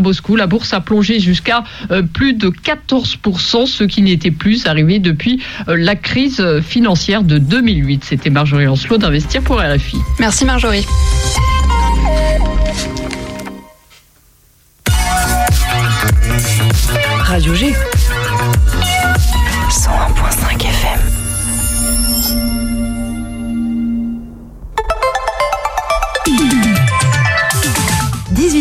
Moscou, la bourse a plongé jusqu'à euh, plus de 14%, ce qui n'était plus arrivé depuis euh, la crise financière de 2008. C'était Marjorie Ancelot d'Investir pour RFI. Merci Marjorie. Radio G.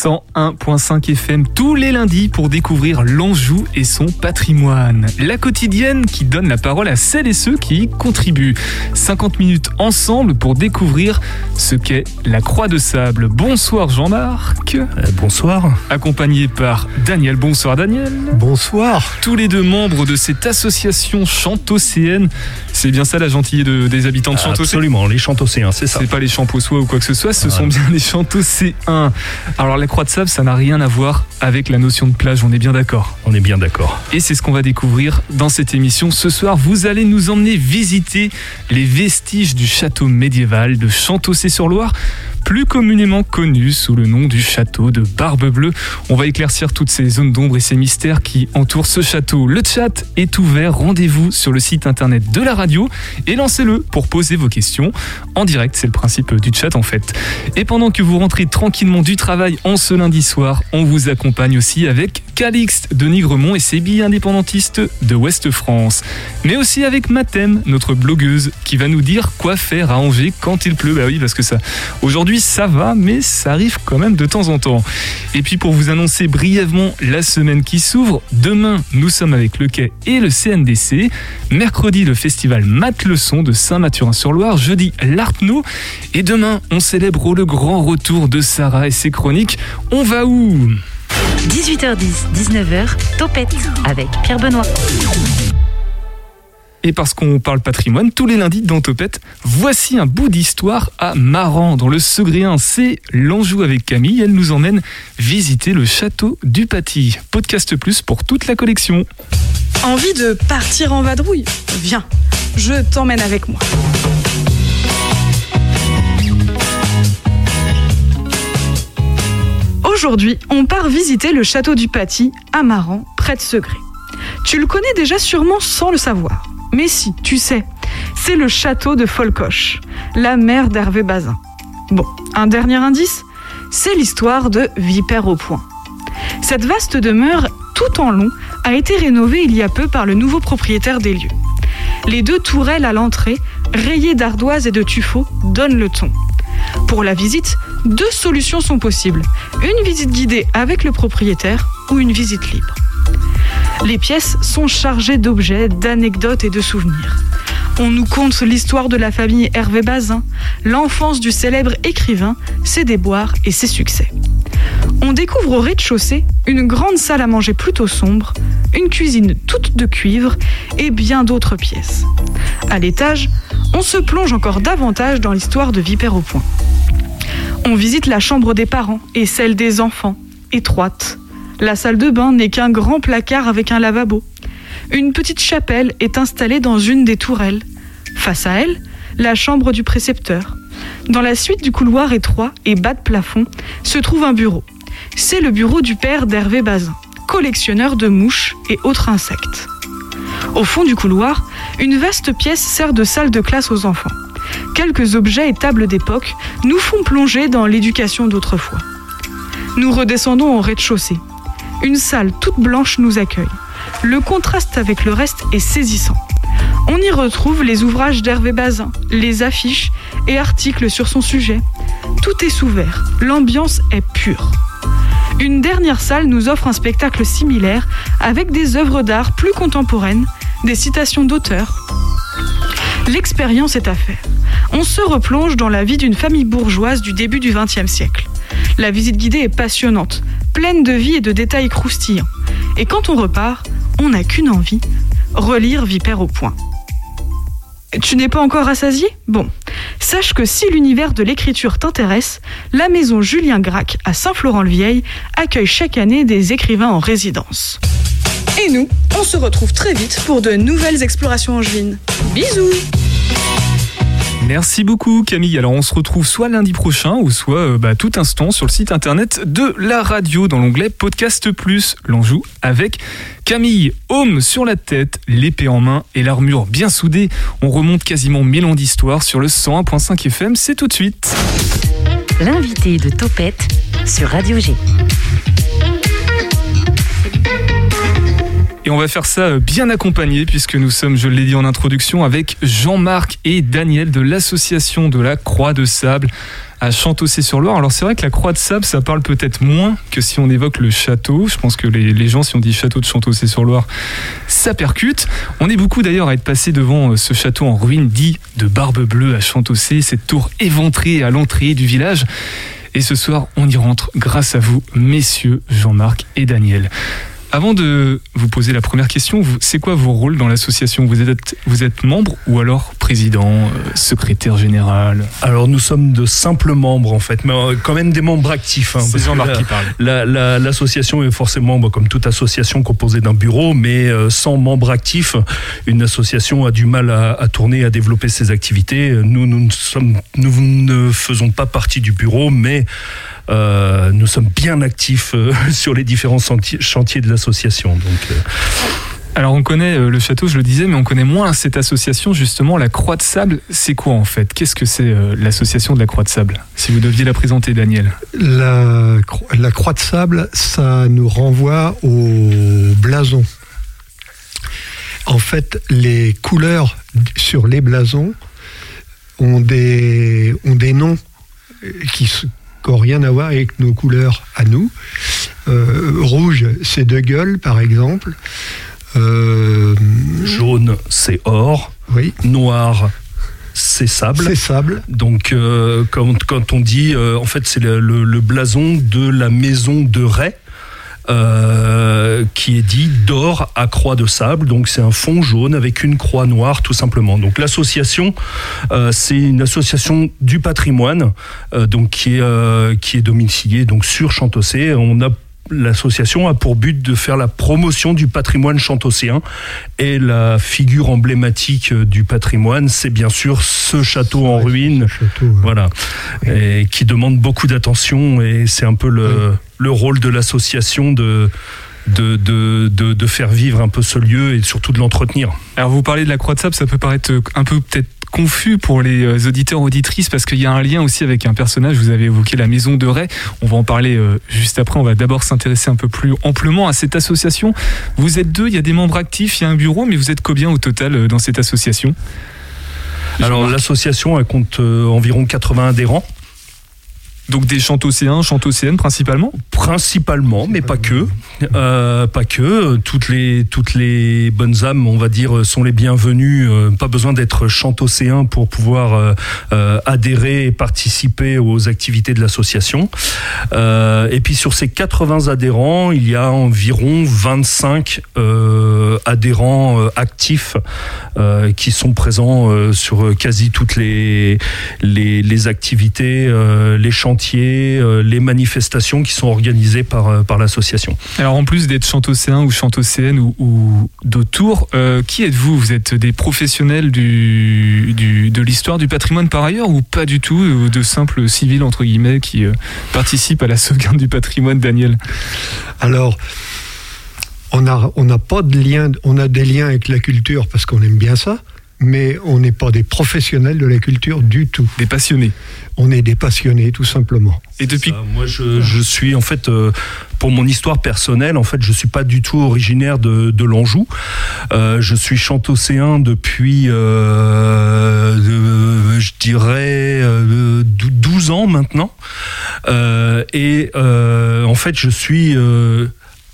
101.5 FM tous les lundis pour découvrir l'Anjou et son patrimoine. La quotidienne qui donne la parole à celles et ceux qui y contribuent. 50 minutes ensemble pour découvrir ce qu'est la Croix de Sable. Bonsoir Jean-Marc. Euh, bonsoir. Accompagné par Daniel. Bonsoir Daniel. Bonsoir. Tous les deux membres de cette association Chantocéenne. C'est bien ça la gentillée de- des habitants de Chantocéenne Absolument, les chantocéens, c'est ça. C'est pas les champossois ou quoi que ce soit, ce sont bien les chantocéens. Alors la croix de sable, ça n'a rien à voir avec la notion de plage, on est bien d'accord. On est bien d'accord. Et c'est ce qu'on va découvrir dans cette émission. Ce soir, vous allez nous emmener visiter les vestiges du château médiéval de Chantocé-sur-Loire, plus communément connu sous le nom du château de Barbe-Bleue. On va éclaircir toutes ces zones d'ombre et ces mystères qui entourent ce château. Le chat est ouvert, rendez-vous sur le site internet de la radio et lancez-le pour poser vos questions en direct. C'est le principe du chat en fait. Et pendant que vous rentrez tranquillement du travail en ce lundi soir, on vous accompagne aussi avec Calixte de Nigremont et ses billes indépendantistes de Ouest France. Mais aussi avec Mathem, notre blogueuse, qui va nous dire quoi faire à Angers quand il pleut. Bah oui, parce que ça, aujourd'hui ça va, mais ça arrive quand même de temps en temps. Et puis pour vous annoncer brièvement la semaine qui s'ouvre, demain nous sommes avec le Quai et le CNDC. Mercredi le festival Mat Leçon de Saint-Mathurin-sur-Loire. Jeudi l'Artno. Et demain on célèbre le grand retour de Sarah et ses chroniques. On va où? 18h10, 19h, Topette avec Pierre Benoît. Et parce qu'on parle patrimoine, tous les lundis dans Topette, voici un bout d'histoire à Maran, dans le Segréen. C'est l'Anjou avec Camille. Elle nous emmène visiter le château du Paty. Podcast plus pour toute la collection. Envie de partir en vadrouille Viens, je t'emmène avec moi. Aujourd'hui, on part visiter le château du Paty, à Maran, près de Segré. Tu le connais déjà sûrement sans le savoir. Mais si, tu sais, c'est le château de Folcoche, la mère d'Hervé Bazin. Bon, un dernier indice, c'est l'histoire de Vipère au Point. Cette vaste demeure, tout en long, a été rénovée il y a peu par le nouveau propriétaire des lieux. Les deux tourelles à l'entrée, rayées d'ardoises et de tuffeaux, donnent le ton. Pour la visite, deux solutions sont possibles. Une visite guidée avec le propriétaire ou une visite libre. Les pièces sont chargées d'objets, d'anecdotes et de souvenirs. On nous conte l'histoire de la famille Hervé Bazin, l'enfance du célèbre écrivain, ses déboires et ses succès. On découvre au rez-de-chaussée une grande salle à manger plutôt sombre, une cuisine toute de cuivre et bien d'autres pièces. À l'étage, on se plonge encore davantage dans l'histoire de Vipère au Point. On visite la chambre des parents et celle des enfants, étroite. La salle de bain n'est qu'un grand placard avec un lavabo. Une petite chapelle est installée dans une des tourelles. Face à elle, la chambre du précepteur. Dans la suite du couloir étroit et bas de plafond se trouve un bureau. C'est le bureau du père d'Hervé Bazin, collectionneur de mouches et autres insectes. Au fond du couloir, une vaste pièce sert de salle de classe aux enfants. Quelques objets et tables d'époque nous font plonger dans l'éducation d'autrefois. Nous redescendons au rez-de-chaussée. Une salle toute blanche nous accueille. Le contraste avec le reste est saisissant. On y retrouve les ouvrages d'Hervé Bazin, les affiches et articles sur son sujet. Tout est sous verre, l'ambiance est pure. Une dernière salle nous offre un spectacle similaire avec des œuvres d'art plus contemporaines, des citations d'auteurs. L'expérience est à faire. On se replonge dans la vie d'une famille bourgeoise du début du XXe siècle. La visite guidée est passionnante, pleine de vie et de détails croustillants. Et quand on repart, on n'a qu'une envie, relire Vipère au point. Tu n'es pas encore rassasié? Bon, sache que si l'univers de l'écriture t'intéresse, la maison Julien Gracq à Saint-Florent-le-Vieil accueille chaque année des écrivains en résidence. Et nous, on se retrouve très vite pour de nouvelles explorations angevines. Bisous Merci beaucoup Camille. Alors on se retrouve soit lundi prochain ou soit euh, bah, tout instant sur le site internet de la radio dans l'onglet Podcast Plus. L'on joue avec Camille, homme sur la tête, l'épée en main et l'armure bien soudée. On remonte quasiment mille ans d'histoire sur le 101.5 FM. C'est tout de suite. L'invité de Topette sur Radio G. On va faire ça euh, bien accompagné puisque nous sommes, je l'ai dit en introduction, avec Jean-Marc et Daniel de l'association de la Croix de Sable à Chantossé-sur-Loire. Alors c'est vrai que la Croix de Sable, ça parle peut-être moins que si on évoque le château. Je pense que les, les gens, si on dit château de Chantossé-sur-Loire, ça percute. On est beaucoup d'ailleurs à être passé devant euh, ce château en ruine dit de Barbe Bleue à Chantossé, cette tour éventrée à l'entrée du village. Et ce soir, on y rentre grâce à vous, messieurs Jean-Marc et Daniel. Avant de vous poser la première question, c'est quoi vos rôles dans l'association? Vous êtes, vous êtes membre ou alors président, euh, secrétaire général? Alors nous sommes de simples membres en fait, mais euh, quand même des membres actifs. hein, C'est Jean-Marc qui parle. la- la- L'association est forcément, bah, comme toute association, composée d'un bureau, mais euh, sans membres actifs, une association a du mal à, à tourner, à développer ses activités. Nous, nous, ne sommes, nous ne faisons pas partie du bureau, mais euh, nous sommes bien actifs euh, sur les différents chantiers, de l'association. Donc, euh, Alors on connaît le château, je le disais, mais on connaît moins cette association justement, la Croix de Sable. C'est quoi en fait? Qu'est-ce que c'est euh, l'association de la Croix de Sable? Si vous deviez la présenter, Daniel. La, cro- la croix de sable, ça nous renvoie au blason. En fait, les couleurs sur les blasons ont des, ont des noms qui qui n'ont rien à voir avec nos couleurs à nous. Euh, rouge, c'est de gueule, par exemple. Euh, jaune, c'est or. oui, Noir, c'est sable. c'est sable. Donc, euh, quand, quand on dit, en fait, c'est le, le- le blason de la maison de Ray. Euh, qui est dit d'or à croix de sable, donc c'est un fond jaune avec une croix noire tout simplement. Donc l'association, euh, c'est une association du patrimoine, euh, donc qui est qui est domiciliée donc sur Chantossé. On a L'association a pour but de faire la promotion du patrimoine chantocéen et la figure emblématique du patrimoine, c'est bien sûr ce château en ruine, château, voilà, et qui demande beaucoup d'attention et c'est un peu le, le rôle de l'association de, de, de, de, de faire vivre un peu ce lieu et surtout de l'entretenir. Alors vous parlez de la Croix de Sable, ça peut paraître euh, un peu peut-être confus pour les euh, auditeurs auditrices parce qu'il y a un lien aussi avec un personnage. Vous avez évoqué la maison de Ray. On va en parler euh, juste après. On va d'abord s'intéresser un peu plus amplement à cette association. Vous êtes deux, il y a des membres actifs, il y a un bureau, mais vous êtes combien au total dans cette association? Alors l'association elle compte environ 80 adhérents, Donc des chantocéens, chantocéennes principalement principalement, mais pas que, Euh, pas que. Toutes les toutes les bonnes âmes, on va dire, sont les bienvenues. Euh, pas besoin d'être chantocéen pour pouvoir euh, adhérer et participer aux activités de l'association. Et puis sur ces 80 adhérents, il y a environ 25 euh, adhérents actifs qui sont présents sur quasi toutes les les, les activités, les chantiers, euh, les manifestations qui sont organisées par euh, par l'association. Alors en plus d'être chantocéen ou chantocéenne ou, ou d'autour, euh, qui êtes-vous? Vous êtes des professionnels du, du- de l'histoire du patrimoine par ailleurs ou pas du tout ou De simples civils entre guillemets qui euh, participent à la sauvegarde du patrimoine, Daniel? Alors, on n'a on n'a pas de lien, on a des liens avec la culture parce qu'on aime bien ça, mais on n'est pas des professionnels de la culture du tout. Des passionnés. On est des passionnés, tout simplement. Et depuis Ça, moi, je, je suis en fait, euh, pour mon histoire personnelle, en fait, je suis pas du tout originaire de, de l'Anjou. Euh, je suis chantocéen depuis, euh, de- je dirais, euh, dou- 12 ans maintenant. Euh, et euh, en fait, je suis euh,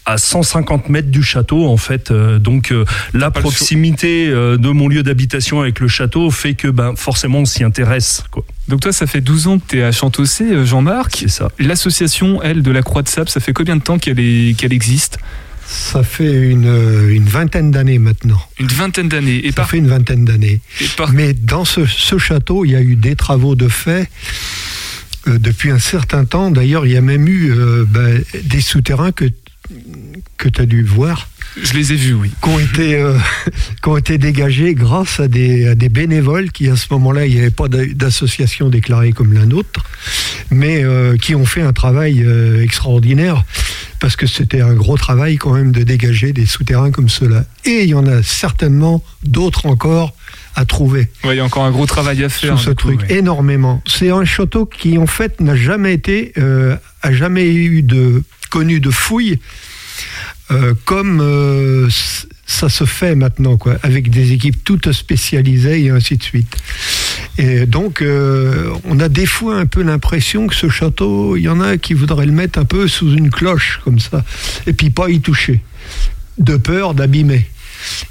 à 150 mètres du château, en fait. Euh, donc, euh, la proximité euh, de mon lieu d'habitation avec le château fait que, ben, forcément, on s'y intéresse. Quoi. Donc toi, ça fait 12 ans que tu es à Chantossé, Jean-Marc. C'est ça. L'association, elle, de la Croix de Sable, ça fait combien de temps qu'elle est- qu'elle existe? Ça fait une, une vingtaine d'années maintenant. Une vingtaine d'années. Et Ça par, fait une vingtaine d'années. et par- Mais dans ce, ce château, il y a eu des travaux de fait euh, depuis un certain temps. D'ailleurs, il y a même eu euh, ben, des souterrains que que tu as dû voir, Je les ai vus, oui. qui ont été, euh, qui ont été dégagés grâce à des, à des bénévoles qui, à ce moment-là, il n'y avait pas d'a- d'association déclarée comme la nôtre, mais euh, qui ont fait un travail euh, extraordinaire, parce que c'était un gros travail quand même de dégager des souterrains comme ceux-là. Et il y en a certainement d'autres encore à trouver il y a encore un gros travail à faire. sur ce coup, truc, ouais. énormément. C'est un château qui, en fait, n'a jamais été, euh, a jamais eu de de fouilles euh, comme euh, ça se fait maintenant, quoi, avec des équipes toutes spécialisées et ainsi de suite. Et donc, euh, on a des fois un peu l'impression que ce château, il y en a qui voudraient le mettre un peu sous une cloche, comme ça, et puis pas y toucher, de peur d'abîmer.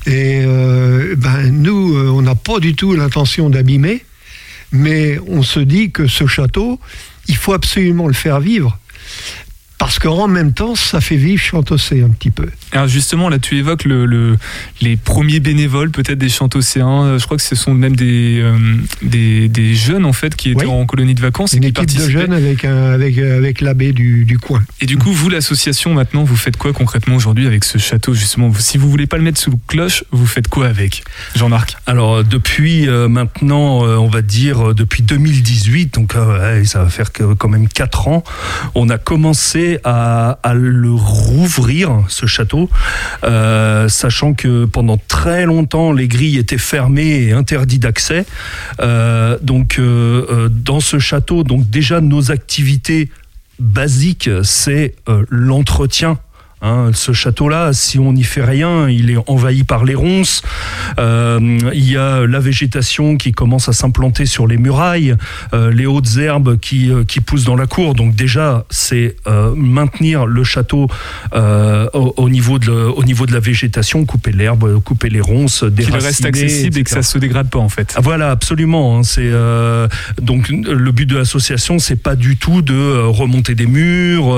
Et ben, nous, on n'a pas du tout l'intention d'abîmer, mais on se dit que ce château, il faut absolument le faire vivre. Parce qu'en même temps, ça fait vivre Chantossé un petit peu. Alors justement, là, tu évoques le, le- les premiers bénévoles, peut-être des chantocéens. Euh, Je crois que ce sont même des, euh, des, des jeunes, en fait, qui étaient Oui. en colonie de vacances et Une qui équipe de jeunes avec, un- avec, avec l'abbé du, du coin. Et du coup, vous, l'association, maintenant, vous faites quoi concrètement aujourd'hui avec ce château, justement? Si vous voulez pas le mettre sous le cloche, vous faites quoi avec Jean-Marc? Alors euh, depuis euh, maintenant, euh, on va dire depuis 2018, donc euh, ça va faire quand même 4 ans, on a commencé à, le rouvrir, ce château, euh, sachant que pendant très longtemps, les grilles étaient fermées et interdites d'accès. Euh, donc euh, dans ce château, donc déjà nos activités basiques, c'est l'entretien. Hein, ce château-là, si on n'y fait rien, il est envahi par les ronces. Euh, il y a la végétation qui commence à s'implanter sur les murailles, euh, les hautes herbes qui, euh, qui poussent dans la cour. Donc déjà, c'est euh, maintenir le château au, au niveau de au niveau de la végétation, couper l'herbe, couper les ronces, Qu'il déraciner, reste accessible et que ça se dégrade pas, en fait. Ah, Voilà, absolument. hein, C'est donc le but de l'association, c'est pas du tout de remonter des murs,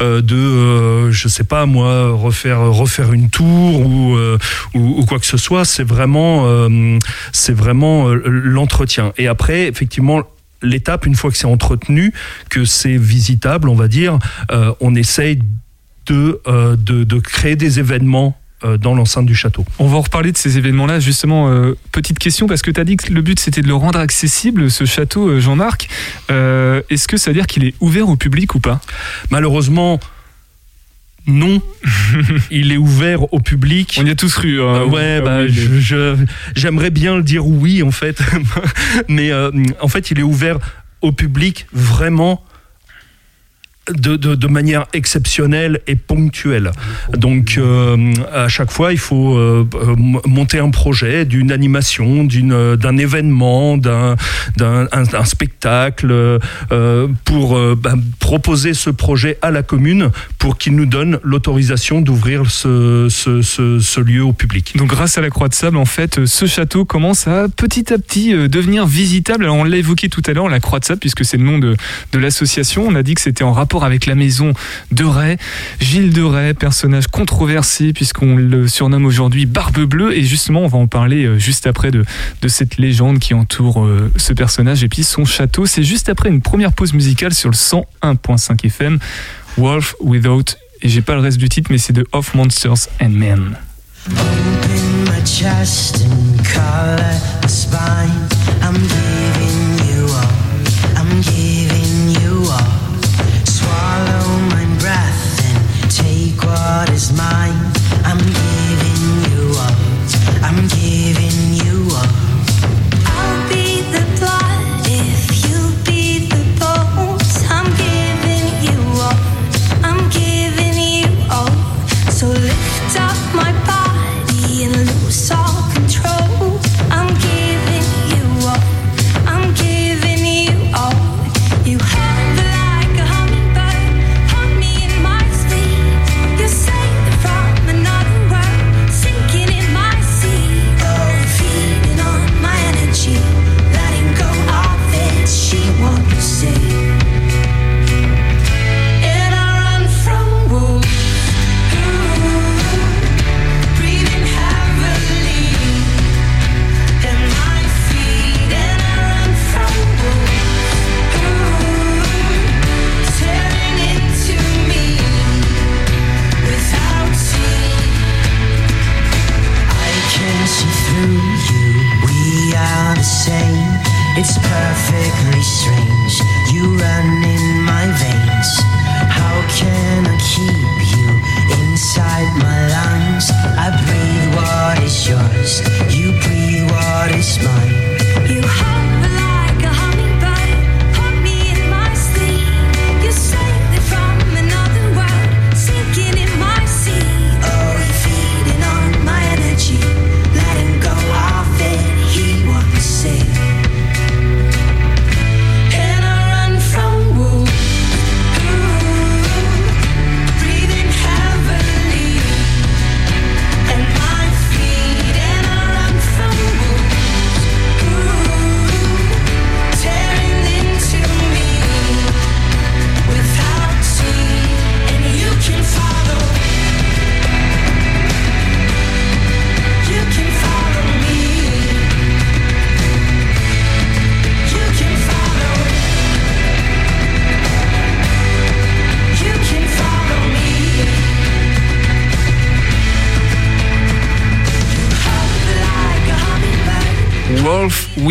de je sais pas moi refaire refaire une tour ou euh, ou, ou quoi que ce soit. C'est vraiment euh, c'est vraiment euh, l'entretien. Et après, effectivement. L'étape, une fois que c'est entretenu, que c'est visitable, on va dire, on essaye de, de, de créer des événements dans l'enceinte du château. On va en reparler de ces événements-là. Justement, euh, petite question, parce que tu as dit que le but c'était de le rendre accessible, ce château, Jean-Marc. Euh, Est-ce que ça veut dire qu'il est ouvert au public ou pas? Malheureusement, non. Il est ouvert au public. On y a tous cru. hein. Euh, ouais, Ah bah, oui, je- je- j'aimerais bien le dire oui en fait, mais euh, en fait il est ouvert au public vraiment de, manière exceptionnelle et ponctuelle. Donc euh, à chaque fois, il faut euh, monter un projet d'une animation, d'un événement, d'un d'un un- un spectacle euh, pour bah, proposer ce projet à la commune pour qu'il nous donne l'autorisation d'ouvrir ce, lieu au public. Donc grâce à la Croix de Sable, en fait, ce château commence à petit à petit devenir visitable. Alors on l'a évoqué tout à l'heure, la Croix de Sable, puisque c'est le nom de l'association. On a dit que c'était en rapport avec la maison de Ray. Gilles de Ray, personnage controversé, puisqu'on le surnomme aujourd'hui Barbe Bleue. Et justement, on va en parler euh, juste après de, cette légende qui entoure euh, ce personnage et puis son château. C'est juste après une première pause musicale sur le 101.5 FM, Wolf Without. Et j'ai pas le reste du titre, mais c'est de Of Monsters and Men.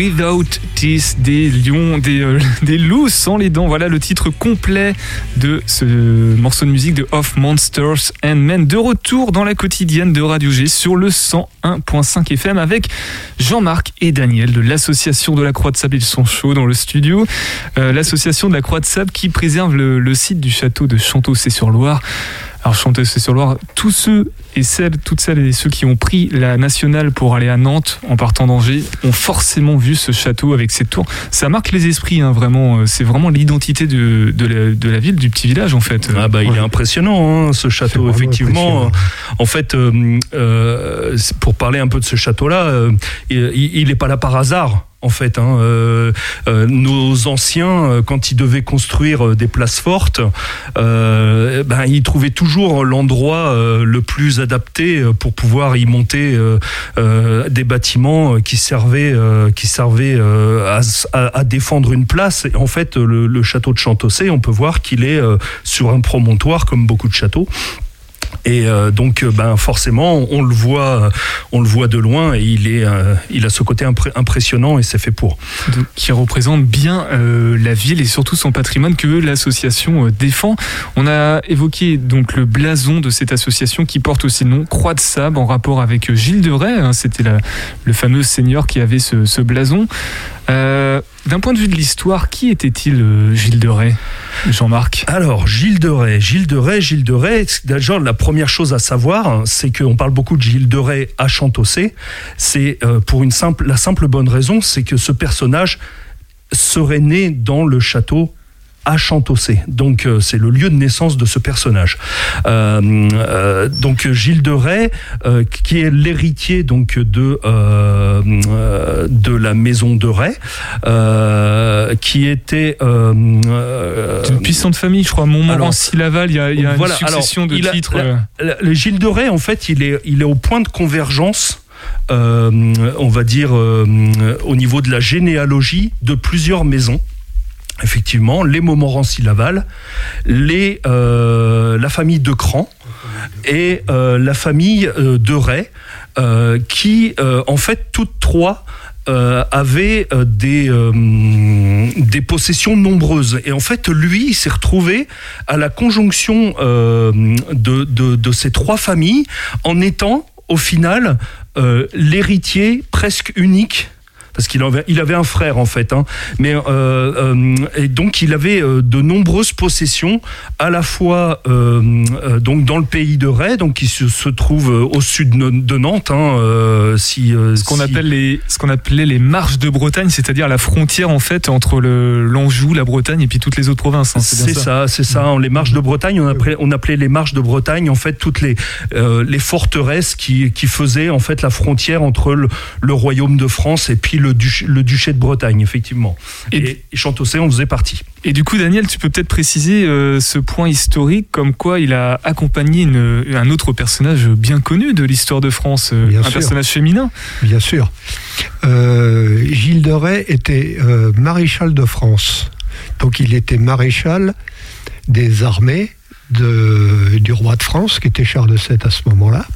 Without Teeth, des lions, des, euh, des loups sans les dents. Voilà le titre complet de ce morceau de musique de Of Monsters and Men. De retour dans la quotidienne de Radio G sur le 101.5 FM avec Jean-Marc et Daniel de l'association de la Croix de Sable. Ils sont chauds dans le studio. Euh, l'association de la Croix de Sable qui préserve le, site du château de Chanteau-c'est-sur-Loire. Alors Chanteau-c'est-sur-Loire, tous ceux et celles, toutes celles et ceux qui ont pris la nationale pour aller à Nantes en partant d'Angers ont forcément vu ce château avec ses tours. Ça marque les esprits, hein, vraiment. C'est vraiment l'identité de, de, la, de la ville, du petit village en fait. Ah bah il est impressionnant hein, ce château effectivement. En fait, euh, euh, c'est- pour parler un peu de ce château-là, euh, il il n'est pas là par hasard. En fait, hein. Euh, euh, nos anciens, euh, quand ils devaient construire des places fortes, ben, ils trouvaient toujours l'endroit le plus adapté pour pouvoir y monter des bâtiments qui servaient, à, défendre une place. Et en fait, le, château de Chantossé, on peut voir qu'il est sur un promontoire comme beaucoup de châteaux. Et euh, donc, euh, ben forcément, on le voit, euh, on le voit de loin, et il est, il a ce côté impressionnant, et c'est fait pour. Qui représente bien la ville et surtout son patrimoine que l'association défend. On a évoqué donc le blason de cette association qui porte aussi le nom Croix de Sable en rapport avec Gilles de Rais. hein, C'était le fameux seigneur qui avait ce blason. Euh, D'un point de vue de l'histoire, qui était-il euh, Gilles de Rais, Jean-Marc? Alors, Gilles de Rais, Gilles de Rais, Gilles de Rais, déjà la première chose à savoir, hein, c'est qu'on parle beaucoup de Gilles de Rais à Chantossé. C'est euh, pour une simple, la simple bonne raison, c'est que ce personnage serait né dans le château à Chantossé. Donc euh, c'est le lieu de naissance de ce personnage. Euh, euh, donc Gilles de Rais, qui est l'héritier donc de de la maison de Rais, qui était C'est une puissante famille, je crois. Montmorency-Laval, il y a, il y a Voilà, une succession alors, de a- titres. la- la- le Gilles de Rais, en fait, il est, il est au point de convergence. on va dire au niveau de la généalogie de plusieurs maisons. Effectivement, les Montmorency-Laval, euh, la famille de Cran et euh, la famille euh, de Ray, qui en fait toutes trois avaient des possessions nombreuses. Et en fait lui il s'est retrouvé à la conjonction de, ces trois familles en étant au final l'héritier presque unique parce qu'il avait, il avait un frère en fait, hein. mais euh, euh, et donc il avait euh, de nombreuses possessions, à la fois donc dans le pays de Ray, donc qui se, se trouve au sud de Nantes, hein, si ce qu'on si- appelle les ce qu'on appelait les marches de Bretagne, c'est-à-dire la frontière en fait entre le l'Anjou, la Bretagne et puis toutes les autres provinces. hein, C'est ça, c'est ça. Les marches de Bretagne, on appelait, on appelait les marches de Bretagne en fait toutes les euh, les forteresses qui qui faisaient en fait la frontière entre le, le royaume de France et puis le, duché- le duché de Bretagne, effectivement. Et- Et, et Chantossé en faisait partie. Et du coup, Daniel, tu peux peut-être préciser euh, ce point historique, comme quoi il a accompagné une- un autre personnage bien connu de l'histoire de France, euh, Bien un sûr. personnage féminin. Bien sûr. Euh, Gilles de Rais était euh, maréchal de France. Donc il était maréchal des armées de- du roi de France, qui était Charles VII à ce moment-là.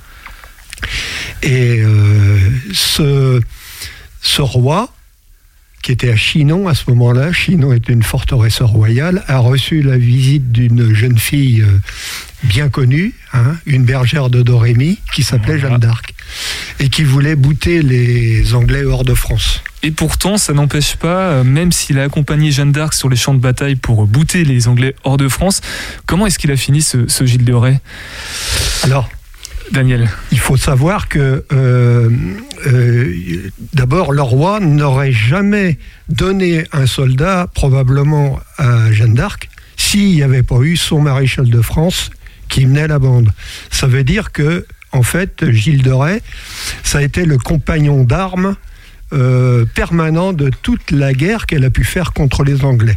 Et euh, ce, ce roi qui était à Chinon à ce moment-là. Chinon était une forteresse royale, a reçu la visite d'une jeune fille euh, bien connue, hein, une bergère de Dorémy, qui s'appelait Jeanne d'Arc, et qui voulait bouter les Anglais hors de France. Et pourtant, ça n'empêche pas, euh, même s'il a accompagné Jeanne d'Arc sur les champs de bataille pour bouter les Anglais hors de France, comment est-ce qu'il a fini ce, ce Gilles de Rais? Alors, Il faut savoir que euh, euh, d'abord le roi n'aurait jamais donné un soldat probablement à Jeanne d'Arc s'il n'y avait pas eu son maréchal de France qui menait la bande. Ça veut dire que en fait Gilles de Rais, ça a été le compagnon d'armes euh, permanent de toute la guerre qu'elle a pu faire contre les Anglais.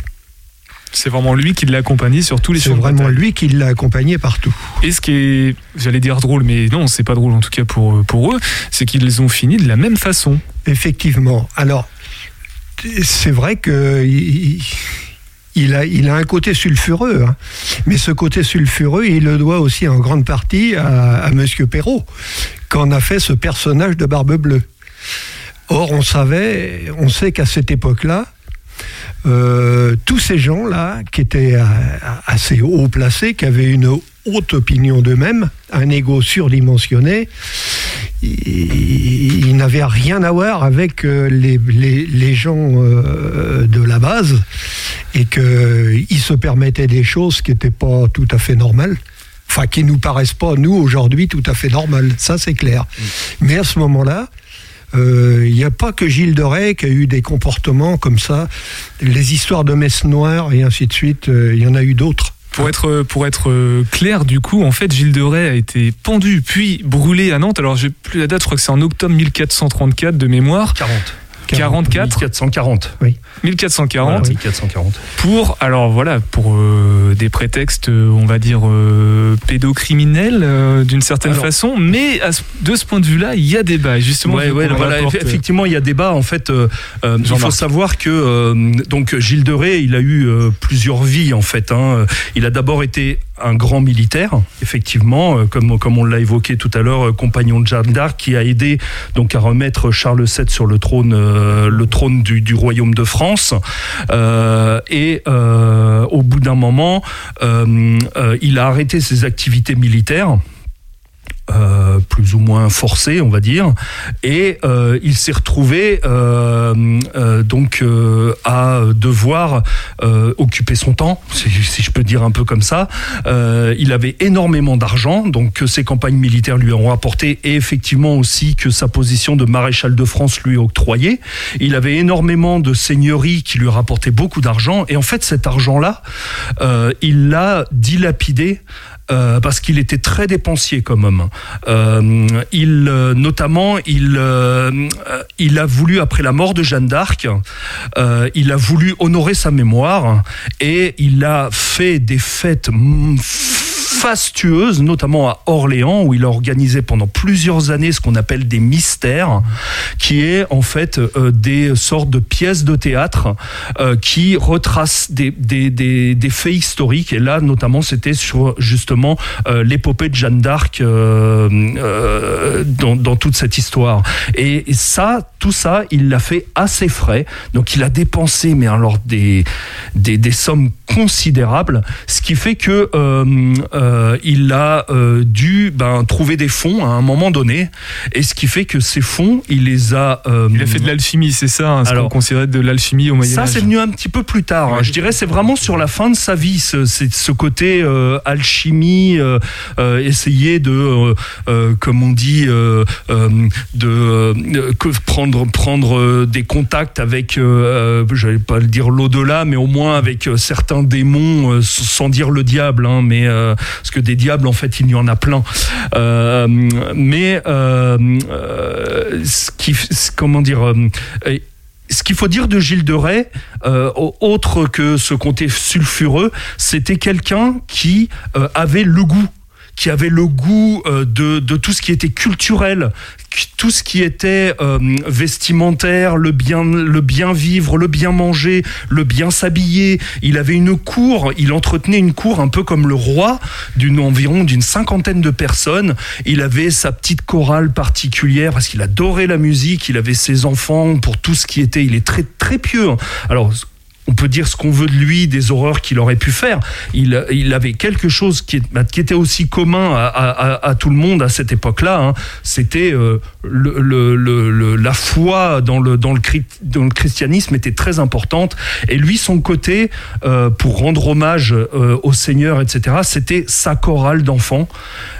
C'est vraiment lui qui l'a accompagné sur tous les C'est vraiment lui qui l'a accompagné partout. Et ce qui est, j'allais dire drôle, mais non, c'est pas drôle en tout cas pour, pour eux, c'est qu'ils ont fini de la même façon. Effectivement. Alors, c'est vrai que il, il a, il a un côté sulfureux, hein. mais ce côté sulfureux, il le doit aussi en grande partie à, à Monsieur Perrault, qu'en a fait ce personnage de Barbe Bleue. Or, on savait, on sait qu'à cette époque-là, euh, tous ces gens-là, qui étaient euh, assez haut placés, qui avaient une haute opinion d'eux-mêmes, un ego surdimensionné, ils, n'avaient rien à voir avec euh, les, les- les gens de la base et qu'ils se permettaient des choses qui n'étaient pas tout à fait normales. Enfin, qui nous paraissent pas, nous, aujourd'hui, tout à fait normales. Ça, c'est clair. Mais à ce moment-là, euh, il n'y a pas que Gilles de Rais qui a eu des comportements comme ça. Les histoires de messe noire et ainsi de suite, euh, il y en a eu d'autres. Pour être, pour être euh, clair, du coup, en fait, Gilles de Rais a été pendu puis brûlé à Nantes. Alors, j'ai plus la date, je crois que c'est en octobre 1434 de mémoire. 40. 44, 1440. 1440. Voilà, 1440. pour alors voilà pour euh, des prétextes euh, on va dire euh, pédocriminels euh, d'une certaine Alors- façon mais à ce- de ce point de vue là il y a débat justement Ouais, ouais, voilà, rapporte, eff- effectivement, il y a débat. En fait, euh, euh, il faut savoir que euh, donc Gilles de Rais, il a eu euh, plusieurs vies en fait. hein. Il a d'abord été un grand militaire, effectivement, euh, comme on l'a évoqué tout à l'heure, euh, compagnon de Jeanne d'Arc, qui a aidé donc à remettre Charles VII sur le trône, euh, le trône du, royaume de France. Et au bout d'un moment, il a arrêté ses activités militaires. Euh, plus ou moins forcé, on va dire, et euh, il s'est retrouvé euh, euh, donc euh, à devoir occuper son temps, si, si je peux dire un peu comme ça. Il avait énormément d'argent, donc que ses campagnes militaires lui ont apporté, et effectivement aussi que sa position de maréchal de France lui octroyait. Il avait énormément de seigneuries qui lui rapportaient beaucoup d'argent, et en fait cet argent-là, il l'a dilapidé euh, parce qu'il était très dépensier comme homme. Euh, il, euh, notamment, il, euh, il a voulu, après la mort de Jeanne d'Arc, il a voulu honorer sa mémoire et il a fait des fêtes fastueuses, notamment à Orléans, où il a organisé pendant plusieurs années ce qu'on appelle des mystères, qui est en fait euh, des sortes de pièces de théâtre euh, qui retracent des, des, des, des faits historiques. Et là, notamment, c'était sur justement euh, l'épopée de Jeanne d'Arc dans, dans toute cette histoire. Et, ça, tout ça, il l'a fait assez frais. Donc, il a dépensé, mais alors des, des sommes considérables, ce qui fait que euh, il a euh, dû ben, trouver des fonds à un moment donné, et ce qui fait que ces fonds, il les a. euh, il a fait de l'alchimie c'est ça hein, ce qu'on considérait de l'alchimie au Moyen ça, Âge c'est venu un petit peu plus tard. hein. Je dirais, c'est vraiment sur la fin de sa vie, ce, ce côté alchimie, essayer de, comme on dit, de que prendre prendre des contacts avec, euh, j'allais pas le dire l'au-delà, mais au moins avec certains démons, sans dire le diable, hein, mais euh, parce que des diables, en fait, il y en a plein. Euh, mais euh, euh, ce comment dire. ce qu'il faut dire de Gilles de Rais, au- autre que ce côté sulfureux, c'était quelqu'un qui avait le goût qui avait le goût euh, de, de tout ce qui était culturel, tout ce qui était euh, vestimentaire, le bien, le bien vivre, le bien manger, le bien s'habiller. Il avait une cour, il entretenait une cour un peu comme le roi, d'une environ d'une cinquantaine de personnes. Il avait sa petite chorale particulière parce qu'il adorait la musique. Il avait ses enfants pour tout ce qui était. Il est très très pieux. hein. Alors on peut dire ce qu'on veut de lui, des horreurs qu'il aurait pu faire. Il, il avait quelque chose qui, bah, était aussi commun à, à- à- tout le monde à cette époque-là. hein. C'était euh, le, le- le- la foi dans le, dans, le, dans le christianisme était très importante. Et lui, son côté, euh, pour rendre hommage euh, au Seigneur, etc., c'était sa chorale d'enfants.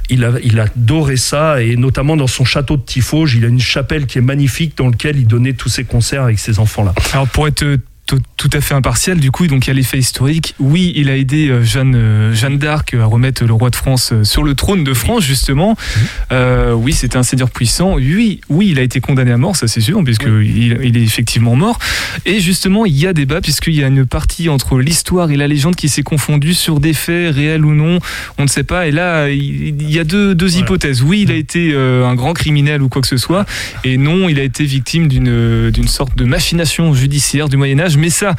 Il, a, il adorait ça, et notamment dans son château de Tifauge, il a une chapelle qui est magnifique dans laquelle il donnait tous ses concerts avec ses enfants-là. Alors pour être tout, tout à fait impartial, du coup, donc il y a l'effet historique. Oui, il a aidé euh, Jeanne, euh, Jeanne d'Arc à remettre le roi de France euh, sur le trône de France, justement. Euh, oui, c'était un seigneur puissant. Oui, oui, il a été condamné à mort, ça c'est sûr, puisque il, il est effectivement mort. Et justement, il y a débat, puisqu'il y a une partie entre l'histoire et la légende qui s'est confondue sur des faits réels ou non, on ne sait pas. Et là, il y a deux, deux hypothèses. Oui, il a été euh, un grand criminel ou quoi que ce soit, et non, il a été victime d'une d'une sorte de machination judiciaire du Moyen Âge. Mais ça,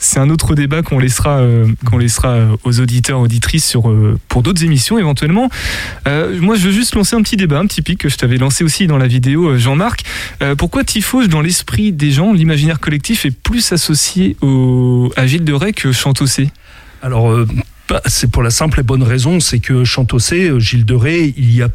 c'est un autre débat qu'on laissera, euh, qu'on laissera euh, aux auditeurs, auditrices sur, euh, pour d'autres émissions éventuellement. Moi, je veux juste lancer un petit débat, un petit pic que je t'avais lancé aussi dans la vidéo, Jean-Marc. Pourquoi Tifauge, dans l'esprit des gens, l'imaginaire collectif est plus associé à Gilles de Rais que Chantossé Alors, c'est pour la simple et bonne raison, c'est que Chantossé, Gilles de Ré, il y a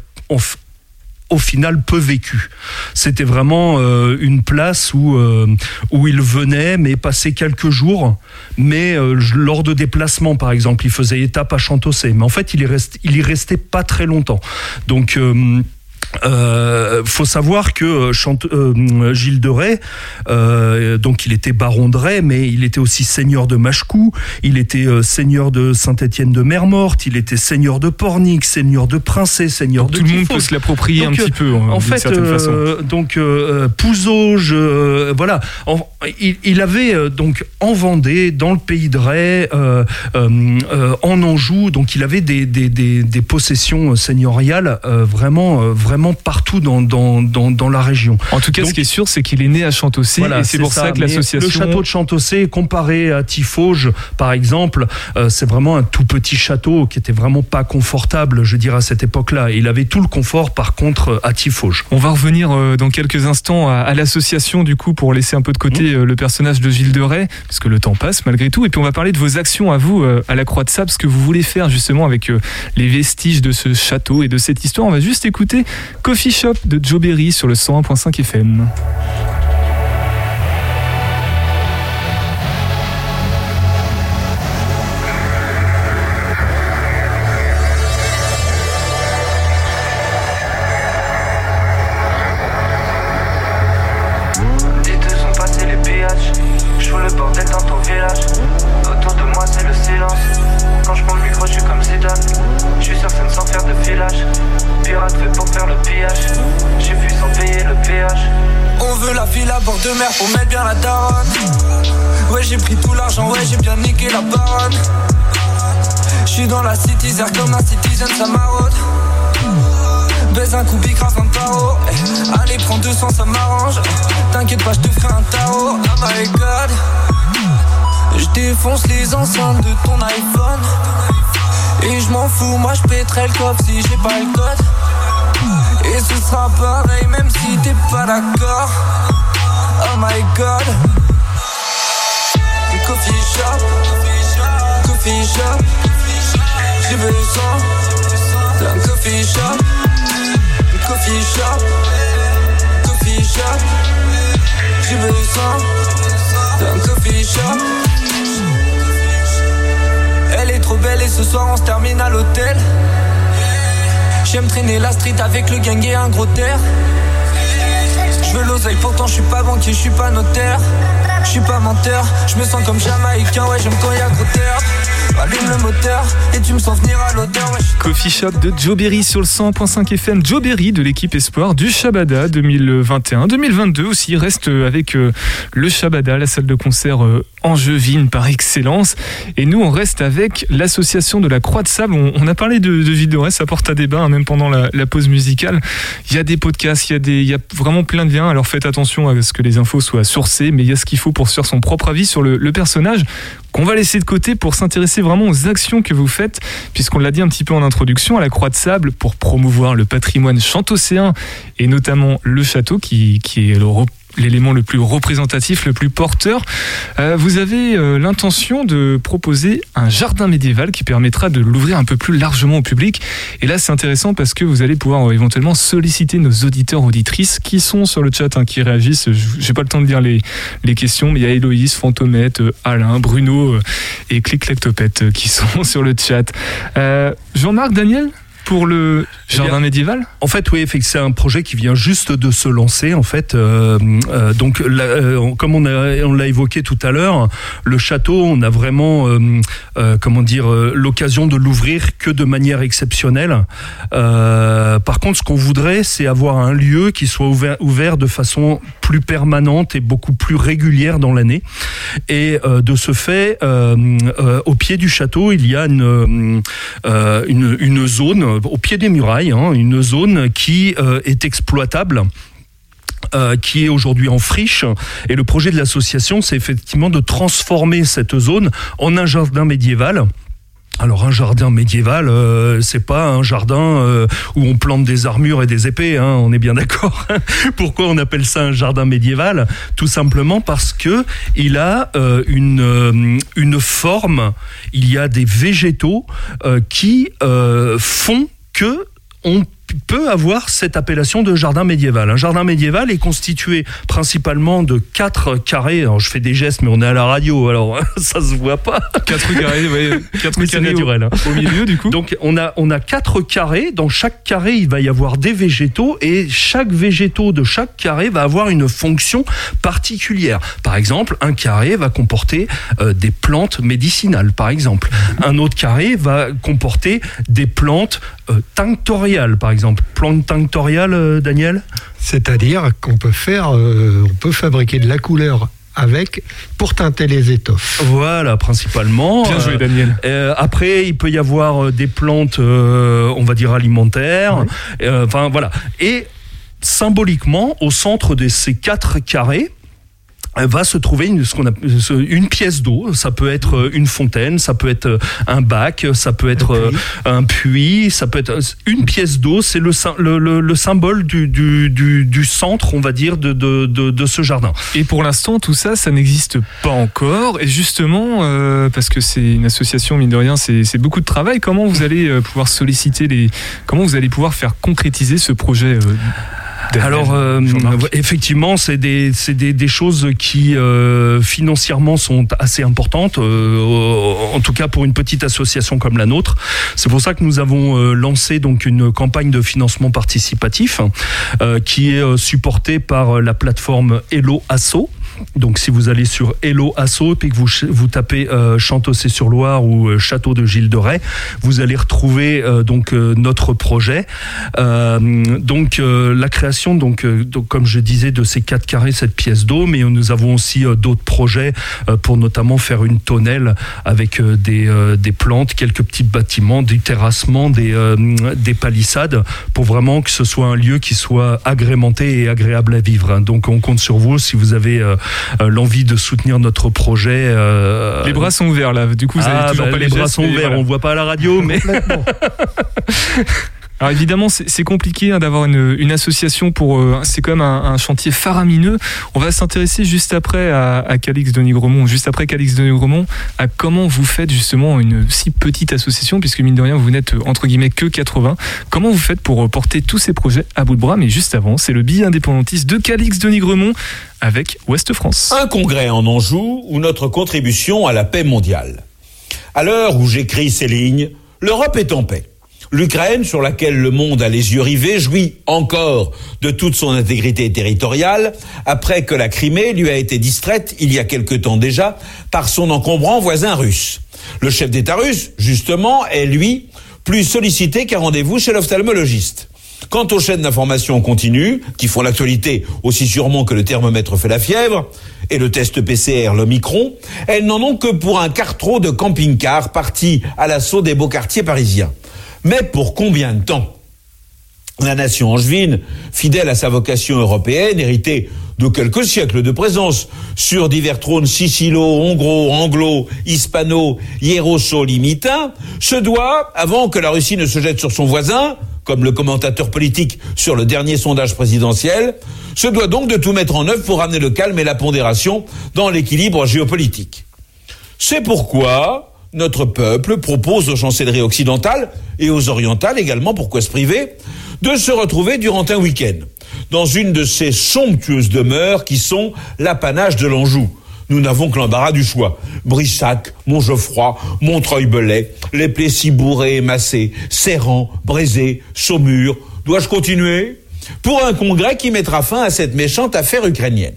au final peu vécu. C'était vraiment euh, une place où euh, où il venait, mais passait quelques jours. Mais euh, lors de déplacements, par exemple, il faisait étape à Chantossé. Mais en fait, il y restait, il y restait pas très longtemps. Donc euh, faut savoir que euh, Chante- euh, Gilles de Rais, euh, donc il était baron de Rais, mais il était aussi seigneur de Machecou, il était seigneur de Saint-Étienne de Mermorte, il était seigneur de Pornic, seigneur de Princé, seigneur Donc de tout le monde peut se l'approprier un petit peu, En d'une fait, certaine façon. donc Pouzauge, voilà, En- il, il avait donc en Vendée, dans le pays de Rais, en Anjou, donc il avait des, des, des, des possessions seigneuriales vraiment, euh, vraiment partout dans, dans, dans, dans la région. En tout cas, Donc- ce qui est sûr, c'est qu'il est né à Chantossé, Voilà, et c'est pour ça, que l'association. Le château de Chantossé, comparé à Tifauge, par exemple, euh, c'est vraiment un tout petit château qui était vraiment pas confortable, je dirais, à cette époque-là. Il avait tout le confort, par contre, à Tifauge. On va revenir euh, dans quelques instants à, à l'association du coup pour laisser un peu de côté euh, le personnage de Gilles de Rais parce que le temps passe malgré tout et puis on va parler de vos actions à vous à la Croix de Sable ce que vous voulez faire justement avec les vestiges de ce château et de cette histoire. On va juste écouter Coffee Shop de Joe Berry sur le 101.5 FM. Pour mettre bien la daronne. Ouais, j'ai pris tout l'argent, ouais, j'ai bien niqué la baronne. Je suis dans la city, zère comme un citizen, ça maraude. Baise un coup, bicrave un paro. Eh, Allez, prends 200, ça m'arrange. T'inquiète pas, je te ferai un tarot. Oh my god. Je défonce les enceintes de ton iPhone. Et je m'en fous, moi je pèterai le coffre si j'ai pas le code. Et ce sera pareil, même si t'es pas d'accord. Oh my god. Coffee shop. Coffee shop. J'ai besoin d'un coffee shop. Coffee shop, coffee shop. J'ai besoin d'un coffee shop. Elle est trop belle et ce soir on se termine à l'hôtel. J'aime traîner la street avec le gang et un gros terre. Je veux l'oseille, pourtant je suis pas banquier, je suis pas notaire. Je suis pas menteur, je me sens comme jamaïcain, ouais j'aime quand y'a gros terre. Allume le moteur et tu me sens venir à l'odeur. Coffee Shop de Joe Berry sur le 100.5 FM. Joe Berry de l'équipe Espoir du Shabada 2021-2022 aussi reste avec euh, le Shabada, la salle de concert euh, angevine par excellence. Et nous, on reste avec l'association de la Croix de Sable. On, a parlé de, de Vidoré, ça porte à débat, hein, même pendant la, pause musicale. Il y a des podcasts, il y a, des, il y a vraiment plein de liens. Alors faites attention à ce que les infos soient sourcées, mais il y a ce qu'il faut pour faire son propre avis sur le personnage qu'on va laisser de côté pour s'intéresser vraiment aux actions que vous faites, puisqu'on l'a dit un petit peu en introduction, à la Croix de Sable pour promouvoir le patrimoine chantocéen et notamment le château qui, est le l'élément le plus représentatif, le plus porteur. Euh, vous avez euh, l'intention de proposer un jardin médiéval qui permettra de l'ouvrir un peu plus largement au public. Et là, c'est intéressant parce que vous allez pouvoir euh, éventuellement solliciter nos auditeurs auditrices qui sont sur le chat, hein, qui réagissent. J'ai pas le temps de lire les, les questions, mais il y a Héloïse, Fantomette, euh, Alain, Bruno euh, et Clic qui sont sur le chat. Jean-Marc, Daniel, pour le Eh bien, jardin médiéval En fait, oui, c'est un projet qui vient juste de se lancer. En fait, euh, euh, donc la- euh, comme on l'a évoqué tout à l'heure, le château, on a vraiment, comment dire, l'occasion de l'ouvrir que de manière exceptionnelle. Par contre, ce qu'on voudrait, c'est avoir un lieu qui soit ouvert, ouvert de façon plus permanente et beaucoup plus régulière dans l'année. Et de ce fait, au pied du château, il y a une, une, une zone, au pied des murailles, hein, une zone qui euh, est exploitable. euh, qui est aujourd'hui en friche et le projet de l'association c'est effectivement de transformer cette zone en un jardin médiéval alors un jardin médiéval, euh, c'est pas un jardin euh, où on plante des armures et des épées, hein, on est bien d'accord. Pourquoi on appelle ça un jardin médiéval? Tout simplement parce que il a euh, une euh, une forme, il y a des végétaux qui font que on peut avoir cette appellation de jardin médiéval. Un jardin médiéval est constitué principalement de quatre carrés. Alors je fais des gestes, mais on est à la radio, alors ça se voit pas. 4 carrés, ouais, 4 Mais c'est carrés au- naturel. hein. au milieu du coup. Donc on a on a quatre carrés. Dans chaque carré, il va y avoir des végétaux et chaque végétaux de chaque carré va avoir une fonction particulière. Par exemple, un carré va comporter euh, des plantes médicinales. Par exemple, un autre carré va comporter des plantes euh, tinctoriales. Par exemple, plantes tinctoriales, euh, Daniel. C'est-à-dire qu'on peut faire, euh, on peut fabriquer de la couleur avec pour teinter les étoffes. Voilà, principalement. Bien joué Daniel. Euh, après, il peut y avoir des plantes, euh, on va dire alimentaires. Euh, Enfin voilà. Et symboliquement, au centre de ces quatre carrés va se trouver une, ce qu'on une pièce d'eau. Ça peut être euh, une fontaine, ça peut être euh, un bac, ça peut être euh, un puits, ça peut être euh, une pièce d'eau. C'est le, sym- le, le- le symbole du, du, du, du centre, on va dire, de, de, de, de ce jardin. Et pour l'instant, tout ça, ça n'existe pas encore. Et justement, euh, parce que c'est une association, mine de rien, c'est beaucoup de travail. Comment vous allez euh, pouvoir solliciter les. Comment vous allez pouvoir faire concrétiser ce projet euh, Alors, euh, effectivement, c'est des, c'est des, des choses qui euh, financièrement sont assez importantes, euh, en tout cas pour une petite association comme la nôtre. C'est pour ça que nous avons euh, lancé donc une campagne de financement participatif euh, qui est euh, supportée par la plateforme Hello Asso. Donc si vous allez sur Hello Asso puis que vous, vous tapez euh, Chantossé-sur-Loire ou euh, Château de Gilles de Rais, vous allez retrouver euh, donc euh, notre projet. Donc la création donc, donc comme je disais de ces quatre carrés cette pièce d'eau, mais nous avons aussi d'autres projets pour notamment faire une tonnelle avec des, des plantes, quelques petits bâtiments, du terrassement, des, des palissades pour vraiment que ce soit un lieu qui soit agrémenté et agréable à vivre. hein. Donc on compte sur vous si vous avez l'envie de soutenir notre projet. euh, Les bras sont ouverts là. Du coup, vous avez ah, toujours bah, pas les les bras sont ouverts, voilà. on voit pas à la radio, mais Alors évidemment, c'est compliqué hein, d'avoir une, une association pour. euh, c'est quand même un, un chantier faramineux. On va s'intéresser juste après à, à Calix de Nigremont, juste après Calix de Nigremont, à comment vous faites justement une si petite association, puisque mine de rien, vous n'êtes euh, entre guillemets que 80. Comment vous faites pour euh, porter tous ces projets à bout de bras? Mais juste avant, c'est le billet indépendantiste de Calix de Nigremont avec Ouest France. Un congrès en Anjou ou notre contribution à la paix mondiale. À l'heure où j'écris ces lignes, l'Europe est en paix. L'Ukraine, sur laquelle le monde a les yeux rivés, jouit encore de toute son intégrité territoriale, après que la Crimée lui a été distraite, il y a quelque temps déjà, par son encombrant voisin russe. Le chef d'État russe, justement, est lui plus sollicité qu'un rendez-vous chez l'ophtalmologiste. Quant aux chaînes d'information continue, qui font l'actualité aussi sûrement que le thermomètre fait la fièvre, et le test PCR, l'Omicron, elles n'en ont que pour un quart trop de camping-car parti à l'assaut des beaux quartiers parisiens. Mais pour combien de temps la nation angevine, fidèle à sa vocation européenne, héritée de quelques siècles de présence sur divers trônes sicilo, hongro, anglo, hispano, hiéroso-limitains, se doit, avant que la Russie ne se jette sur son voisin, comme le commentateur politique sur le dernier sondage présidentiel, se doit donc de tout mettre en œuvre pour ramener le calme et la pondération dans l'équilibre géopolitique. C'est pourquoi notre peuple propose aux chancelleries occidentales et aux orientales également, pourquoi se priver, de se retrouver durant un week-end dans une de ces somptueuses demeures qui sont l'apanage de l'Anjou. Nous n'avons que l'embarras du choix. Brissac, Montgeoffroy, Montreuil-Belay, les Plessis bourrés et massés, Serrant, Brézé, Saumur. Dois-je continuer? Pour un congrès qui mettra fin à cette méchante affaire ukrainienne.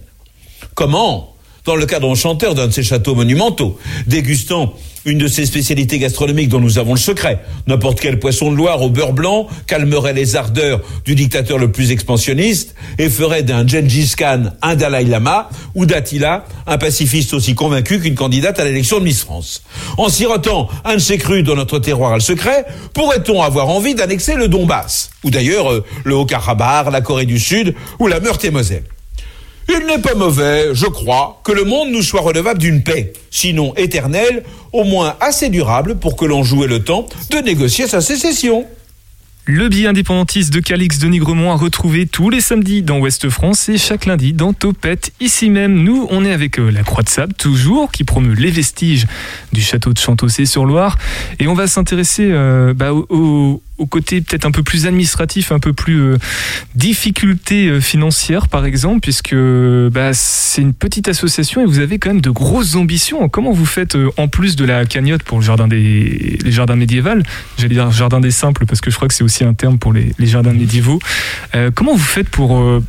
Comment? Dans le cadre enchanteur d'un de ces châteaux monumentaux, dégustant une de ces spécialités gastronomiques dont nous avons le secret. N'importe quel poisson de Loire au beurre blanc calmerait les ardeurs du dictateur le plus expansionniste et ferait d'un Gengis Khan un Dalai Lama ou d'Attila un pacifiste aussi convaincu qu'une candidate à l'élection de Miss France. En sirotant un de ces crus dont notre terroir a le secret, pourrait-on avoir envie d'annexer le Donbass ou d'ailleurs euh, le Haut-Karabakh, la Corée du Sud ou la Meurthe-et-Moselle? Il n'est pas mauvais, je crois, que le monde nous soit redevable d'une paix, sinon éternelle, au moins assez durable pour que l'on joue le temps de négocier sa sécession. Le billet indépendantiste de Calix de Nigremont à retrouver tous les samedis dans Ouest France et chaque lundi dans Topette. Ici même, nous, on est avec euh, la Croix de Sable, toujours, qui promeut les vestiges du château de Chantossé-sur-Loire. Et on va s'intéresser euh, bah, au, au- côté peut-être un peu plus administratif, un peu plus euh, difficulté euh, financière, par exemple, puisque bah, c'est une petite association et vous avez quand même de grosses ambitions. Comment vous faites, euh, en plus de la cagnotte pour le jardin des les jardins médiévaux, j'allais dire jardin des simples, parce que je crois que c'est aussi un terme pour les, les jardins médiévaux, euh, comment vous faites pour... euh,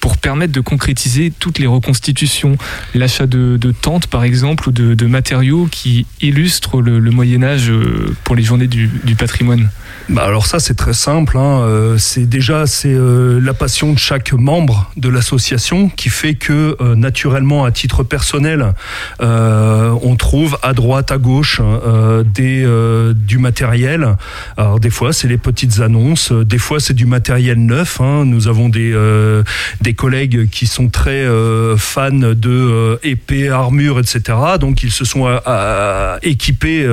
pour permettre de concrétiser toutes les reconstitutions, l'achat de, de tentes par exemple ou de, de matériaux qui illustrent le, le Moyen Âge pour les journées du, du patrimoine? Bah alors ça c'est très simple. Hein. Euh, c'est déjà c'est euh, la passion de chaque membre de l'association qui fait que euh, naturellement à titre personnel euh, on trouve à droite à gauche euh, des euh, du matériel. Alors des fois c'est les petites annonces, des fois c'est du matériel neuf. hein. Nous avons des des collègues qui sont très fans de épées, armures, etc. Donc ils se sont équipés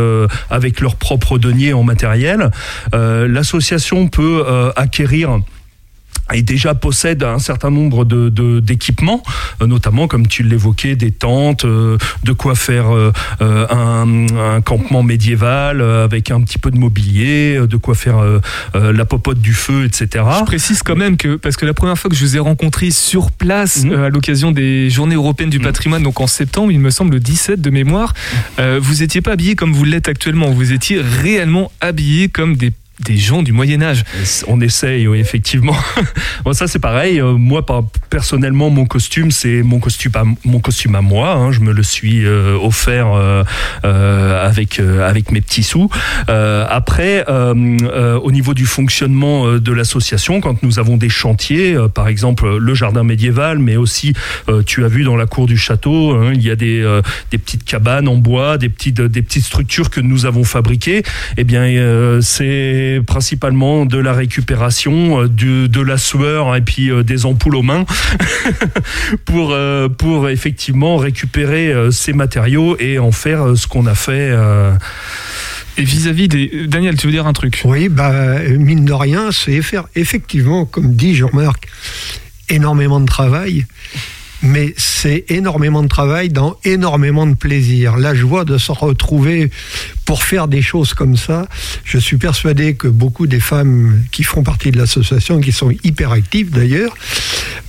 avec leur propre denier en matériel. L'association peut euh, acquérir et déjà possède un certain nombre de d'équipements, euh, notamment comme tu l'évoquais, des tentes, euh, de quoi faire euh, euh, un, un campement médiéval euh, avec un petit peu de mobilier, euh, de quoi faire euh, euh, la popote du feu, etc. Je précise quand même que, parce que la première fois que je vous ai rencontré sur place Mhm. euh, à l'occasion des Journées européennes du patrimoine, donc en septembre, il me semble le 17 de mémoire, euh, vous n'étiez pas habillé comme vous l'êtes actuellement, vous étiez réellement habillé comme des, des gens du Moyen Âge. On essaye, oui, effectivement. bon, ça c'est pareil. euh, moi, personnellement, mon costume, c'est mon costume, à, moi. hein, je me le suis euh, offert euh, avec avec mes petits sous. Après, au niveau du fonctionnement de l'association, quand nous avons des chantiers, par exemple le jardin médiéval, mais aussi, tu as vu dans la cour du château, hein, il y a des des petites cabanes en bois, des petites des petites structures que nous avons fabriquées. Eh bien, euh, principalement de la récupération, euh, du, de la sueur et puis euh, des ampoules aux mains pour, euh, pour effectivement récupérer ces matériaux et en faire ce qu'on a fait. Et vis-à-vis des... Daniel, tu veux dire un truc? Oui, bah, mine de rien, c'est faire effectivement, comme dit Jean-Marc, énormément de travail, mais c'est énormément de travail dans énormément de plaisir. La joie de se retrouver pour faire des choses comme ça. Je suis persuadé que beaucoup des femmes qui font partie de l'association, qui sont hyper actives d'ailleurs,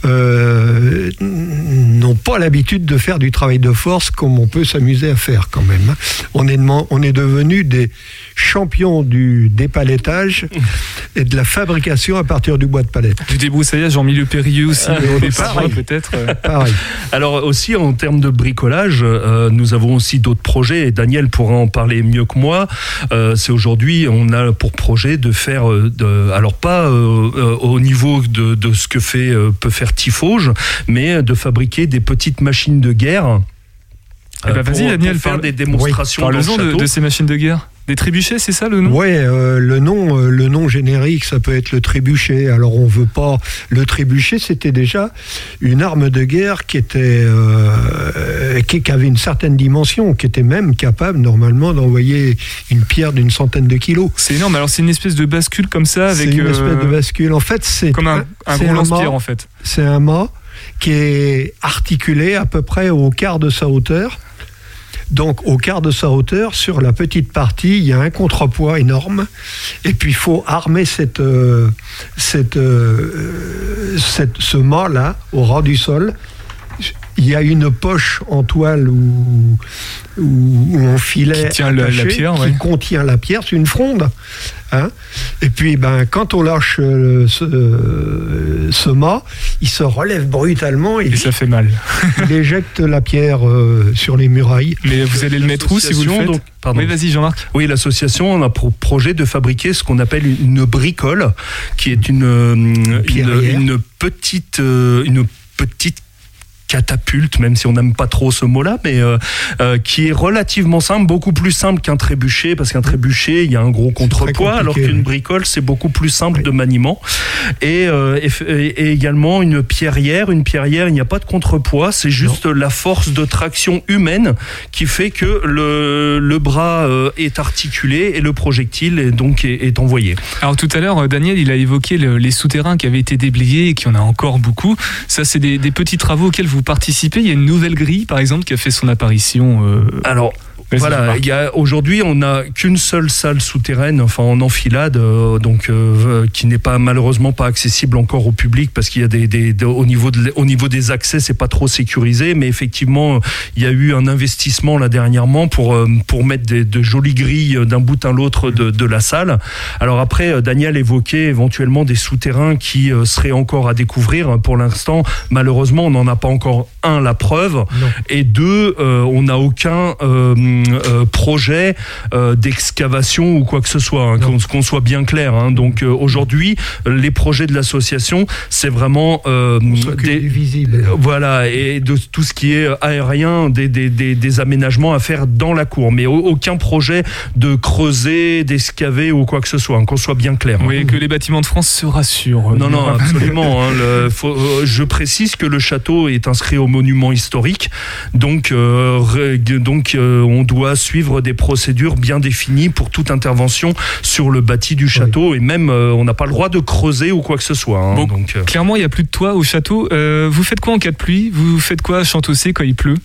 euh, n'ont pas l'habitude de faire du travail de force comme on peut s'amuser à faire quand même. hein. On est, on est devenu des champions du dépalettage et de la fabrication à partir du bois de palette. Du débroussaillage en milieu périlleux aussi, au départ, peut-être. Pareil. Alors aussi en termes de bricolage, euh, nous avons aussi d'autres projets et Daniel pourra en parler mieux que moi. Euh, c'est aujourd'hui, on a pour projet de faire, euh, de, alors pas euh, euh, au niveau de, de ce que fait euh, peut faire Tifauge, mais de fabriquer des petites machines de guerre. Eh ben, vas-y, pour- Daniel, pour faire parle- des démonstrations dans le de, château. de ces machines de guerre. Des trébuchets, c'est ça le nom? Ouais, euh, le nom, euh, le nom générique, ça peut être le trébuchet. Alors on veut pas. Le trébuchet, c'était déjà une arme de guerre qui était, euh, qui, qui avait une certaine dimension, qui était même capable normalement d'envoyer une pierre d'une centaine de kilos. C'est énorme. Alors c'est une espèce de bascule comme ça C'est avec une espèce de bascule. En fait, c'est comme un, un gros lance-pierre en fait. C'est un mât qui est articulé à peu près au quart de sa hauteur. Donc, au quart de sa hauteur, sur la petite partie, il y a un contrepoids énorme. Et puis, il faut armer cette, euh, cette, euh, cette- ce mât-là au ras du sol. Il y a une poche en toile ou, en filet Qui tient la pierre, qui ouais. contient la pierre, c'est une fronde. hein. Et puis, ben, quand on lâche euh, ce, euh, ce mât, il se relève brutalement et, Et ça fait mal. il éjecte la pierre euh, sur les murailles. Mais vous allez le mettre où si vous le faites Donc, pardon. Oui, vas-y Jean-Marc. Oui, l'association on a pour projet de fabriquer ce qu'on appelle une bricole, qui est une, une, petite, une petite catapulte, même si on n'aime pas trop ce mot-là, mais euh, euh, qui est relativement simple, beaucoup plus simple qu'un trébuchet, parce qu'un trébuchet, il y a un gros contrepoids, alors qu'une bricole, c'est beaucoup plus simple de maniement. Et, euh, et, et également une pierrière. Une pierrière, il n'y a pas de contrepoids, c'est juste la force de traction humaine qui fait que le, le bras euh, est articulé et le projectile est donc est, est envoyé. Alors tout à l'heure, Daniel, il a évoqué le- les souterrains qui avaient été déblayés et qui en a encore beaucoup. Ça, c'est des, des petits travaux auxquels vous participez. Il y a une nouvelle grille, par exemple, qui a fait son apparition. euh, Alors, voilà, il y a aujourd'hui on n'a qu'une seule salle souterraine, enfin en enfilade, euh, donc euh, qui n'est pas malheureusement pas accessible encore au public parce qu'il y a des, des- des- au niveau de, au niveau des accès c'est pas trop sécurisé, mais effectivement il y a eu un investissement là dernièrement pour euh, pour mettre des, de jolies grilles d'un bout à l'autre de, de la salle. Alors après euh, Daniel évoquait éventuellement des souterrains qui euh, seraient encore à découvrir. Pour l'instant malheureusement on n'en a pas encore un la preuve Non. et deux, euh, on n'a aucun euh, euh, projet euh, d'excavation ou quoi que ce soit, hein, qu'on soit bien clair. hein. Donc euh, aujourd'hui, les projets de l'association, c'est vraiment euh, des, du visible. voilà, et de tout ce qui est aérien, des, des, des, des aménagements à faire dans la cour, mais au- aucun projet de creuser, d'excaver ou quoi que ce soit, hein, qu'on soit bien clair. hein. Oui, que les bâtiments de France se rassurent. Non, non, absolument. hein, le- faut- euh, je précise que le château est inscrit au monument historique, donc, euh, donc euh, on doit suivre des procédures bien définies pour toute intervention sur le bâti du château, et même euh, on n'a pas le droit de creuser ou quoi que ce soit. hein, Bon, donc, Clairement, il n'y a plus de toit au château. Vous faites quoi en cas de pluie? Vous faites quoi à Chantocé quand il pleut?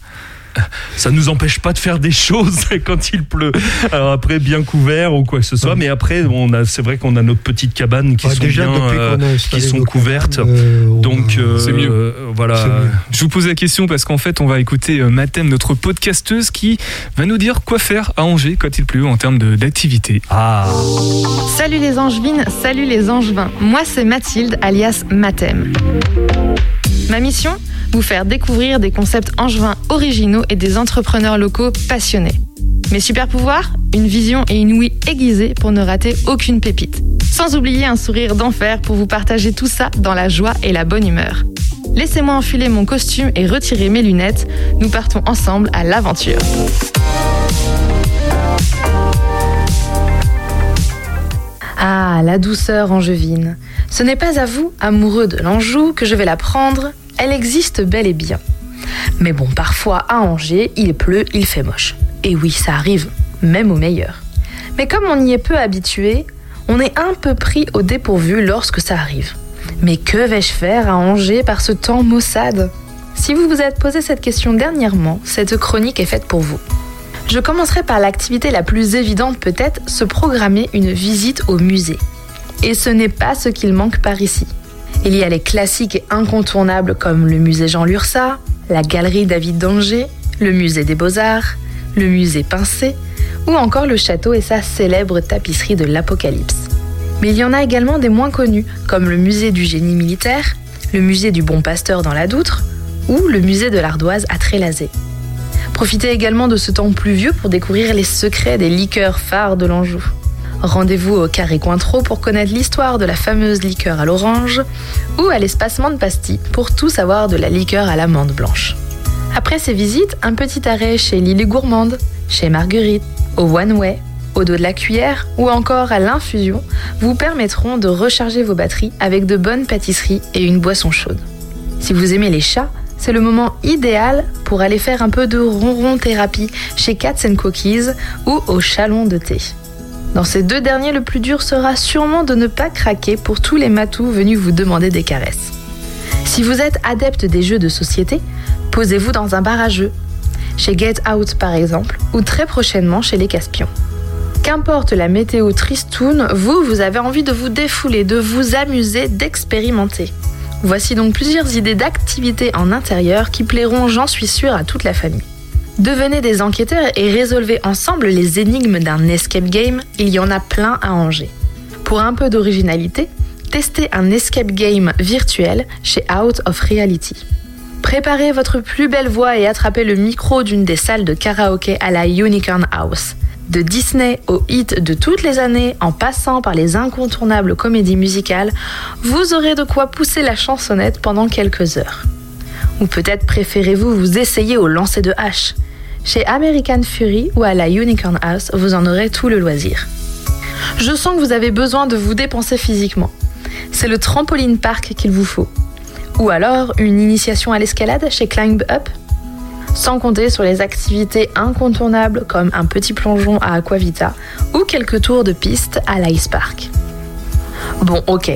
Ça nous empêche pas de faire des choses quand il pleut. Alors après, bien couvert ou quoi que ce soit, Ouais. mais après, on a, c'est vrai qu'on a notre petite cabane qui sont déjà, bien, euh, qui sont nos couvertes. cabanes, euh, on Donc, euh, C'est mieux. voilà. Mieux. Je vous pose la question parce qu'en fait, on va écouter euh, Mathem, notre podcasteuse, qui va nous dire quoi faire à Angers quand il pleut en termes de- d'activité. Ah. Salut les angevines, salut les angevins. Moi c'est Mathilde alias Mathem. Ma mission Vous faire découvrir des concepts angevins originaux et des entrepreneurs locaux passionnés. Mes super pouvoirs Une vision et une ouïe aiguisée pour ne rater aucune pépite. Sans oublier un sourire d'enfer pour vous partager tout ça dans la joie et la bonne humeur. Laissez-moi enfiler mon costume et retirer mes lunettes. Nous partons ensemble à l'aventure. Ah, la douceur angevine. Ce n'est pas à vous, amoureux de l'Anjou, que je vais la prendre. Elle existe bel et bien. Mais bon, parfois à Angers, il pleut, il fait moche. Et oui, ça arrive, même au meilleur. Mais comme on y est peu habitué, on est un peu pris au dépourvu lorsque ça arrive. Mais que vais-je faire à Angers par ce temps maussade? Si vous vous êtes posé cette question dernièrement, cette chronique est faite pour vous. Je commencerai par l'activité la plus évidente peut-être, se programmer une visite au musée. Et ce n'est pas ce qu'il manque par ici. Il y a les classiques et incontournables comme le musée Jean Lursa, la galerie David d'Angers, le musée des Beaux-Arts, le musée Pincé, ou encore le château et sa célèbre tapisserie de l'Apocalypse. Mais il y en a également des moins connus, comme le musée du génie militaire, le musée du Bon Pasteur dans la Doutre, ou le musée de l'ardoise à Trélazé. Profitez également de ce temps pluvieux pour découvrir les secrets des liqueurs phares de l'Anjou. Rendez-vous au Carré Cointreau pour connaître l'histoire de la fameuse liqueur à l'orange ou à l'espacement de Pastille pour tout savoir de la liqueur à l'amande blanche. Après ces visites, un petit arrêt chez Lily Gourmande, chez Marguerite, au One Way, au dos de la cuillère ou encore à l'infusion vous permettront de recharger vos batteries avec de bonnes pâtisseries et une boisson chaude. Si vous aimez les chats, c'est le moment idéal pour aller faire un peu de ronron thérapie chez Cats Cookies ou au Chalon de thé. Dans ces deux derniers, le plus dur sera sûrement de ne pas craquer pour tous les matous venus vous demander des caresses. Si vous êtes adepte des jeux de société, posez-vous dans un bar à jeux, chez Get Out par exemple, ou très prochainement chez les Caspions. Qu'importe la météo tristoun, vous, vous avez envie de vous défouler, de vous amuser, d'expérimenter. Voici donc plusieurs idées d'activités en intérieur qui plairont, j'en suis sûre, à toute la famille. Devenez des enquêteurs et résolvez ensemble les énigmes d'un escape game, il y en a plein à Angers. Pour un peu d'originalité, testez un escape game virtuel chez Out of Reality. Préparez votre plus belle voix et attrapez le micro d'une des salles de karaoké à la Unicorn House. De Disney aux hits de toutes les années, en passant par les incontournables comédies musicales, vous aurez de quoi pousser la chansonnette pendant quelques heures. Ou peut-être préférez-vous vous essayer au lancer de hache. Chez American Fury ou à la Unicorn House, vous en aurez tout le loisir. Je sens que vous avez besoin de vous dépenser physiquement. C'est le trampoline park qu'il vous faut. Ou alors une initiation à l'escalade chez Climb Up sans compter sur les activités incontournables comme un petit plongeon à Aquavita ou quelques tours de piste à l'Ice Park. Bon, ok.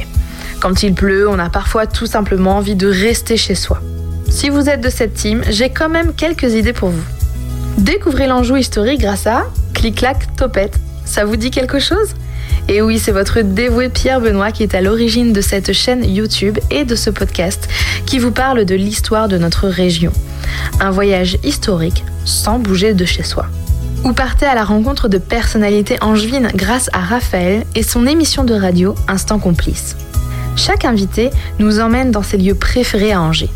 Quand il pleut, on a parfois tout simplement envie de rester chez soi. Si vous êtes de cette team, j'ai quand même quelques idées pour vous. Découvrez l'Anjou historique grâce à Clic-Clac Topette. Ça vous dit quelque chose? Et oui, c'est votre dévoué Pierre Benoît qui est à l'origine de cette chaîne YouTube et de ce podcast qui vous parle de l'histoire de notre région. Un voyage historique sans bouger de chez soi. Ou partez à la rencontre de personnalités angevines grâce à Raphaël et son émission de radio Instant Complice. Chaque invité nous emmène dans ses lieux préférés à Angers.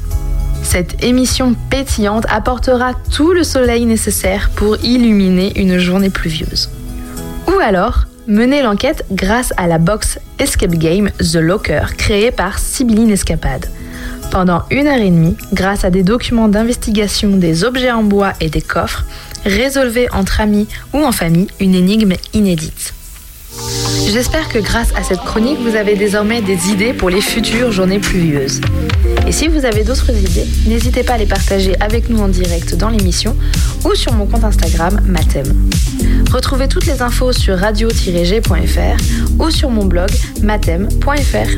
Cette émission pétillante apportera tout le soleil nécessaire pour illuminer une journée pluvieuse. Ou alors, menez l'enquête grâce à la box Escape Game The Locker créée par Sibylline Escapade. Pendant une heure et demie, grâce à des documents d'investigation, des objets en bois et des coffres, résolvez entre amis ou en famille une énigme inédite. J'espère que grâce à cette chronique, vous avez désormais des idées pour les futures journées pluvieuses. Et si vous avez d'autres idées, n'hésitez pas à les partager avec nous en direct dans l'émission ou sur mon compte Instagram Mathem. Retrouvez toutes les infos sur radio-g.fr ou sur mon blog mathem.fr.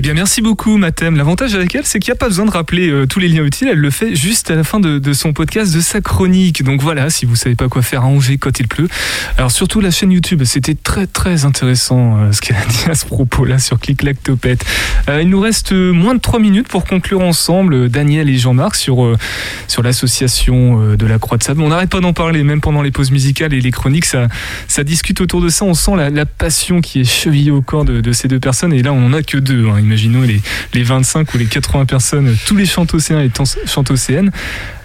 Eh bien, merci beaucoup, Mathem. L'avantage avec elle, c'est qu'il n'y a pas besoin de rappeler euh, tous les liens utiles. Elle le fait juste à la fin de, son podcast, de sa chronique. Donc voilà, si vous savez pas quoi faire à Angers quand il pleut. Alors surtout la chaîne YouTube, c'était très très intéressant euh, ce qu'elle a dit à ce propos-là sur Clic Clac. Euh, il nous reste moins de 3 minutes pour conclure ensemble, Daniel et Jean-Marc, sur, sur l'association de la Croix de Sable. On n'arrête pas d'en parler, même pendant les pauses musicales et les chroniques, ça, discute autour de ça. On sent la, passion qui est chevillée au corps de, de ces deux personnes. Et là, on n'en a que deux. hein. Imaginons les, les 25 ou les 80 personnes, tous les chantocéens et chantocéennes.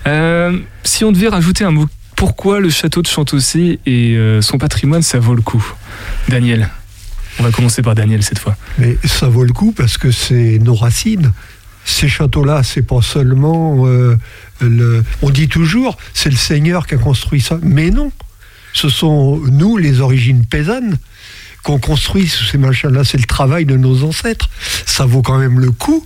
Euh, si on devait rajouter un mot, pourquoi le château de Chantocé et euh, son patrimoine, ça vaut le coup? Daniel. On va commencer par Daniel cette fois. Mais ça vaut le coup parce que c'est nos racines. Ces châteaux-là, c'est pas seulement. euh, le... On dit toujours, c'est le Seigneur qui a construit ça. Mais non. Ce sont nous, les origines paysannes, qu'on construit ces machins-là. C'est le travail de nos ancêtres. Ça vaut quand même le coup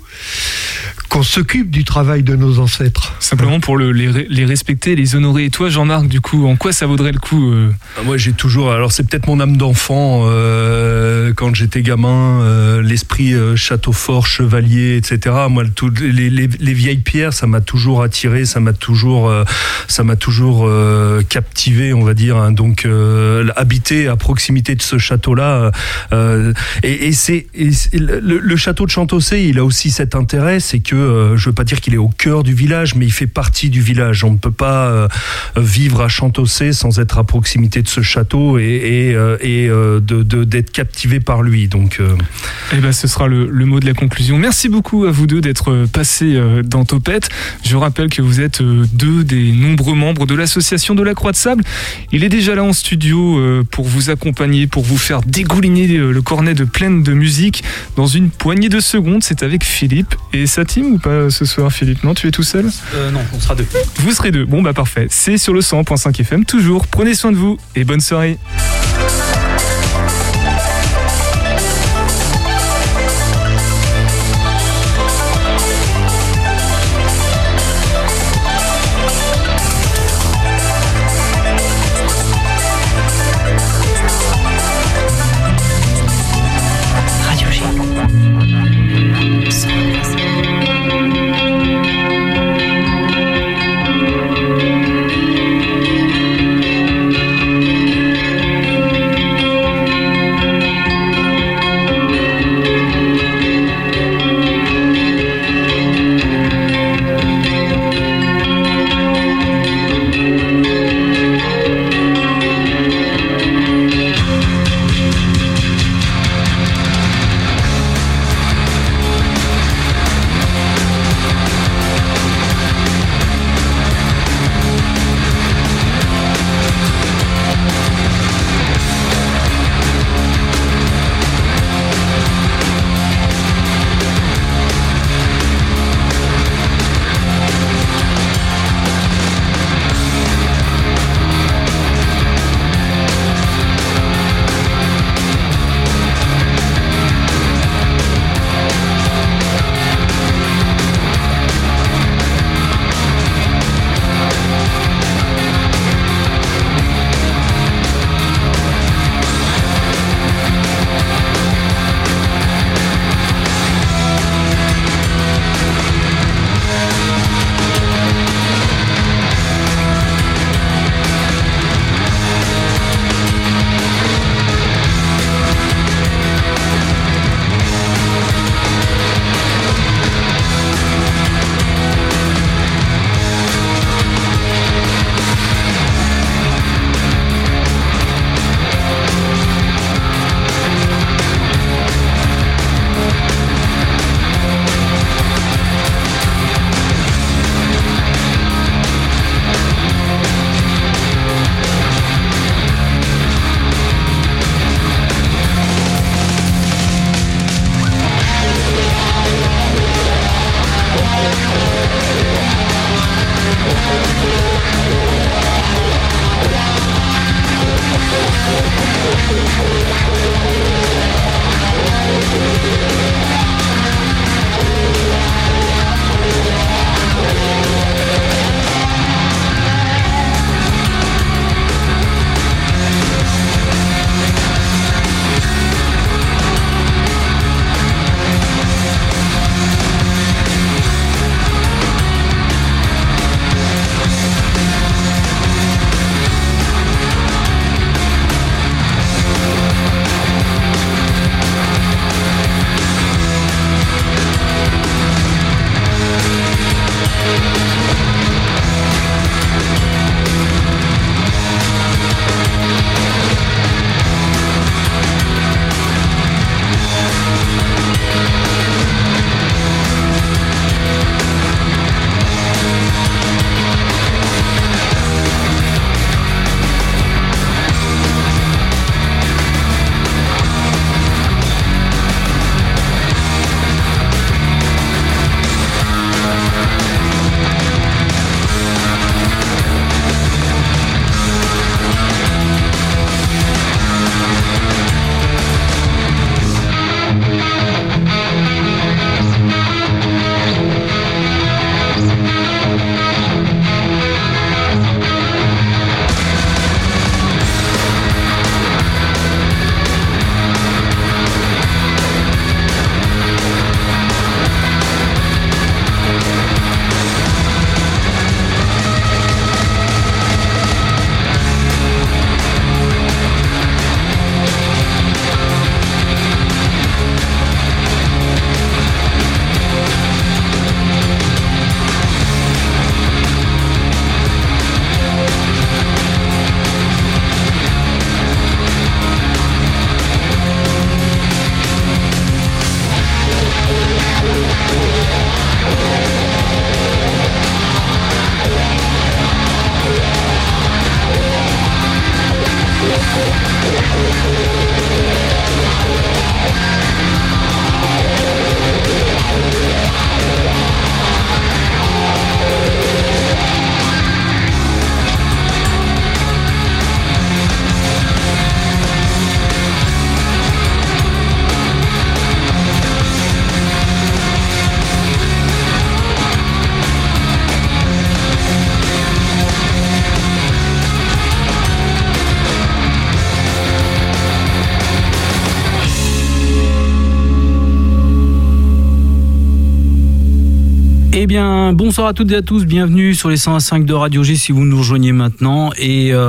qu'on s'occupe du travail de nos ancêtres. Simplement pour le- les, re- les respecter, les honorer. Et toi, Jean-Marc, du coup, en quoi ça vaudrait le coup euh, Ah, Moi, j'ai toujours. Alors, c'est peut-être mon âme d'enfant. euh, quand j'étais gamin, euh, l'esprit euh, château fort, chevalier, etc. Moi, tout- les, les- les vieilles pierres, ça m'a toujours attiré, ça m'a toujours, euh, ça m'a toujours euh, captivé, on va dire. hein. Donc, euh, habiter à proximité de ce château-là, euh, et, et c'est le, le château de Chantocé, il a aussi cet intérêt, c'est que euh, je veux pas dire qu'il est au cœur du village, mais il fait partie du village. On ne peut pas euh, vivre à Chantossé sans être à proximité de ce château et, euh, de- d'être captivé par lui. Donc, Eh ben, ce sera le, mot de la conclusion. Merci beaucoup à vous deux d'être passés dans Topette. Je rappelle que vous êtes deux des nombreux membres de l'association de la Croix de Sable. Il est déjà là en studio pour vous accompagner, pour vous faire dégouliner le cornet de pleine de musique dans une poignée de secondes. C'est avec Philippe et sa team ou pas ce soir, Philippe Non, tu es tout seul? Euh, non, on sera deux. Vous serez deux. Bon, bah parfait. C'est sur le 100.5 FM, toujours. Prenez soin de vous et bonne soirée. Bonsoir à toutes et à tous, bienvenue sur les 105 de Radio G si vous nous rejoignez maintenant. Et euh,